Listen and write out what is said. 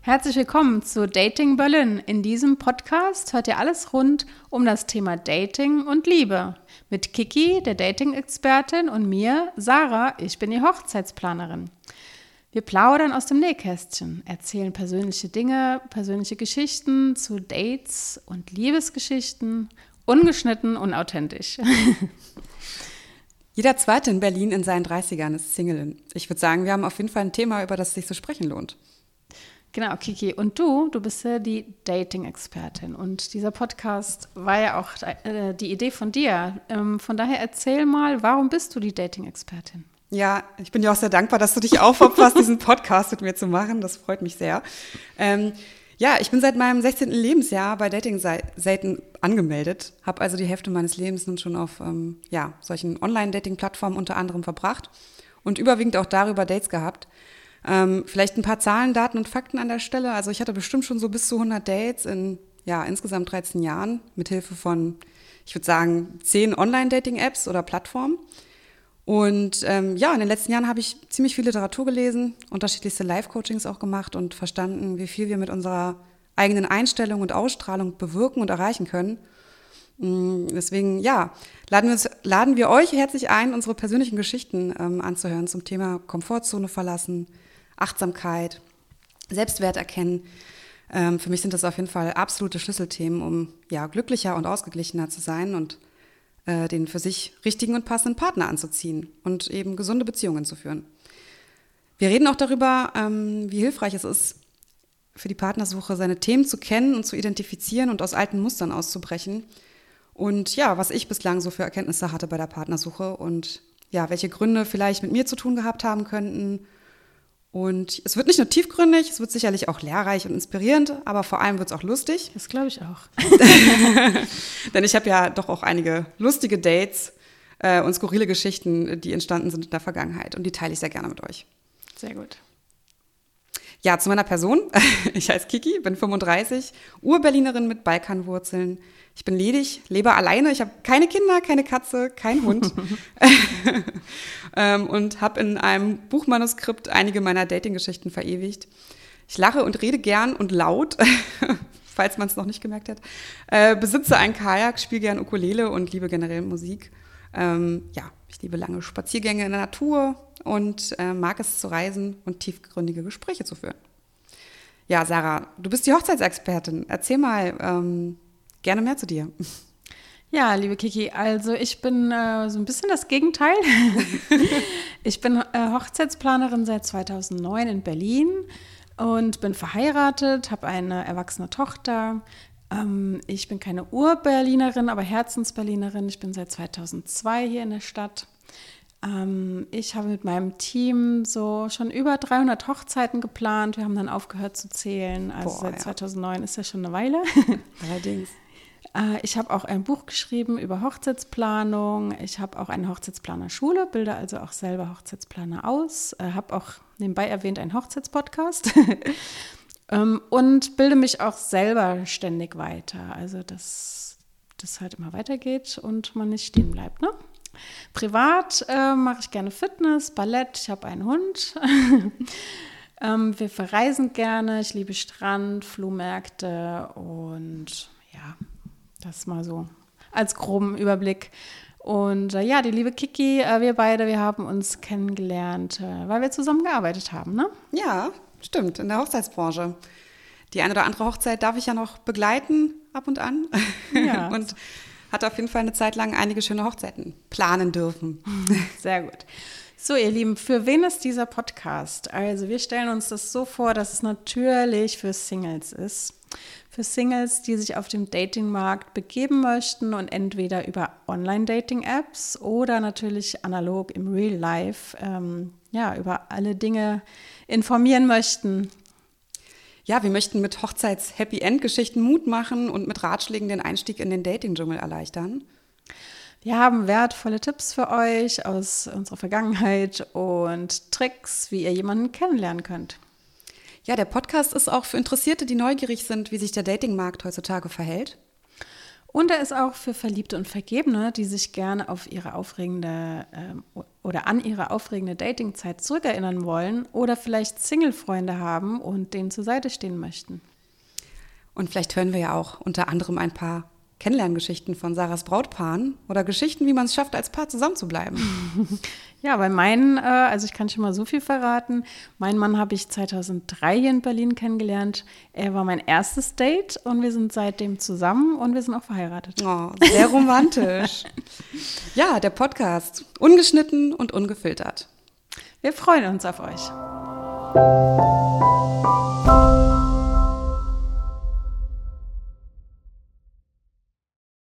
Herzlich willkommen zu Dating Berlin. In diesem Podcast hört ihr alles rund um das Thema Dating und Liebe. Mit Kiki, der Dating-Expertin, und mir, Sarah, ich bin die Hochzeitsplanerin. Wir plaudern aus dem Nähkästchen, erzählen persönliche Dinge, persönliche Geschichten zu Dates und Liebesgeschichten, ungeschnitten und authentisch. Jeder Zweite in Berlin in seinen 30ern ist Single. Ich würde sagen, wir haben auf jeden Fall ein Thema, über das sich zu sprechen lohnt. Genau, Kiki. Und du, du bist ja die Dating-Expertin. Und dieser Podcast war ja auch äh, die Idee von dir. Ähm, von daher erzähl mal, warum bist du die Dating-Expertin? Ja, ich bin dir auch sehr dankbar, dass du dich aufopferst, diesen Podcast mit mir zu machen. Das freut mich sehr. Ähm, ja, ich bin seit meinem 16. Lebensjahr bei Dating-Seiten angemeldet, habe also die Hälfte meines Lebens nun schon auf ähm, ja, solchen Online-Dating-Plattformen unter anderem verbracht und überwiegend auch darüber Dates gehabt. Ähm, vielleicht ein paar Zahlen, Daten und Fakten an der Stelle. Also ich hatte bestimmt schon so bis zu 100 Dates in ja, insgesamt 13 Jahren mit Hilfe von, ich würde sagen, 10 Online-Dating-Apps oder Plattformen. Und ähm, ja, in den letzten Jahren habe ich ziemlich viel Literatur gelesen, unterschiedlichste Live-Coachings auch gemacht und verstanden, wie viel wir mit unserer eigenen Einstellung und Ausstrahlung bewirken und erreichen können. Mm, deswegen, ja, laden wir, laden wir euch herzlich ein, unsere persönlichen Geschichten ähm, anzuhören zum Thema Komfortzone verlassen, Achtsamkeit, Selbstwert erkennen. Ähm, für mich sind das auf jeden Fall absolute Schlüsselthemen, um ja glücklicher und ausgeglichener zu sein und äh, den für sich richtigen und passenden Partner anzuziehen und eben gesunde Beziehungen zu führen. Wir reden auch darüber, ähm, wie hilfreich es ist, für die Partnersuche seine Themen zu kennen und zu identifizieren und aus alten Mustern auszubrechen. Und ja, was ich bislang so für Erkenntnisse hatte bei der Partnersuche und ja, welche Gründe vielleicht mit mir zu tun gehabt haben könnten und es wird nicht nur tiefgründig, es wird sicherlich auch lehrreich und inspirierend, aber vor allem wird es auch lustig. Das glaube ich auch. Denn ich habe ja doch auch einige lustige Dates äh, und skurrile Geschichten, die entstanden sind in der Vergangenheit. Und die teile ich sehr gerne mit euch. Sehr gut. Ja, zu meiner Person. Ich heiße Kiki, bin 35, Urberlinerin mit Balkanwurzeln. Ich bin ledig, lebe alleine. Ich habe keine Kinder, keine Katze, keinen Hund. ähm, und habe in einem Buchmanuskript einige meiner Dating-Geschichten verewigt. Ich lache und rede gern und laut, falls man es noch nicht gemerkt hat. Äh, besitze ein Kajak, spiele gern Ukulele und liebe generell Musik. Ähm, ja, ich liebe lange Spaziergänge in der Natur und äh, mag es zu reisen und tiefgründige Gespräche zu führen. Ja, Sarah, du bist die Hochzeitsexpertin. Erzähl mal, ähm, Gerne mehr zu dir. Ja, liebe Kiki, also ich bin äh, so ein bisschen das Gegenteil. ich bin äh, Hochzeitsplanerin seit 2009 in Berlin und bin verheiratet, habe eine erwachsene Tochter. Ähm, ich bin keine Ur-Berlinerin, aber Herzensberlinerin. Ich bin seit 2002 hier in der Stadt. Ähm, ich habe mit meinem Team so schon über 300 Hochzeiten geplant. Wir haben dann aufgehört zu zählen. Also Boah, seit ja. 2009 ist ja schon eine Weile. Allerdings. Äh, ich habe auch ein Buch geschrieben über Hochzeitsplanung. Ich habe auch eine Hochzeitsplanerschule, bilde also auch selber Hochzeitsplaner aus. Äh, habe auch nebenbei erwähnt einen Hochzeitspodcast. ähm, und bilde mich auch selber ständig weiter. Also, dass das halt immer weitergeht und man nicht stehen bleibt. Ne? Privat äh, mache ich gerne Fitness, Ballett, ich habe einen Hund. ähm, wir verreisen gerne, ich liebe Strand, Flohmärkte und ja, das mal so als groben Überblick. Und äh, ja, die liebe Kiki, äh, wir beide, wir haben uns kennengelernt, äh, weil wir zusammen gearbeitet haben, ne? Ja, stimmt, in der Hochzeitsbranche. Die eine oder andere Hochzeit darf ich ja noch begleiten, ab und an. Ja. und hatte auf jeden Fall eine Zeit lang einige schöne Hochzeiten planen dürfen. Sehr gut. So, ihr Lieben, für wen ist dieser Podcast? Also, wir stellen uns das so vor, dass es natürlich für Singles ist für Singles, die sich auf dem Datingmarkt begeben möchten und entweder über Online-Dating-Apps oder natürlich analog im Real Life ähm, ja, über alle Dinge informieren möchten. Ja, wir möchten mit Hochzeits-Happy-End-Geschichten Mut machen und mit Ratschlägen den Einstieg in den Dating-Dschungel erleichtern. Wir haben wertvolle Tipps für euch aus unserer Vergangenheit und Tricks, wie ihr jemanden kennenlernen könnt. Ja, der Podcast ist auch für Interessierte, die neugierig sind, wie sich der Datingmarkt heutzutage verhält. Und er ist auch für Verliebte und Vergebene, die sich gerne auf ihre aufregende äh, oder an ihre aufregende Datingzeit zurückerinnern wollen oder vielleicht Single-Freunde haben und denen zur Seite stehen möchten. Und vielleicht hören wir ja auch unter anderem ein paar Kennenlerngeschichten von Sarahs Brautpaaren oder Geschichten, wie man es schafft, als Paar zusammenzubleiben. ja, bei meinen, äh, also ich kann schon mal so viel verraten. Meinen Mann habe ich 2003 hier in Berlin kennengelernt. Er war mein erstes Date und wir sind seitdem zusammen und wir sind auch verheiratet. Oh, sehr romantisch. ja, der Podcast. Ungeschnitten und ungefiltert. Wir freuen uns auf euch.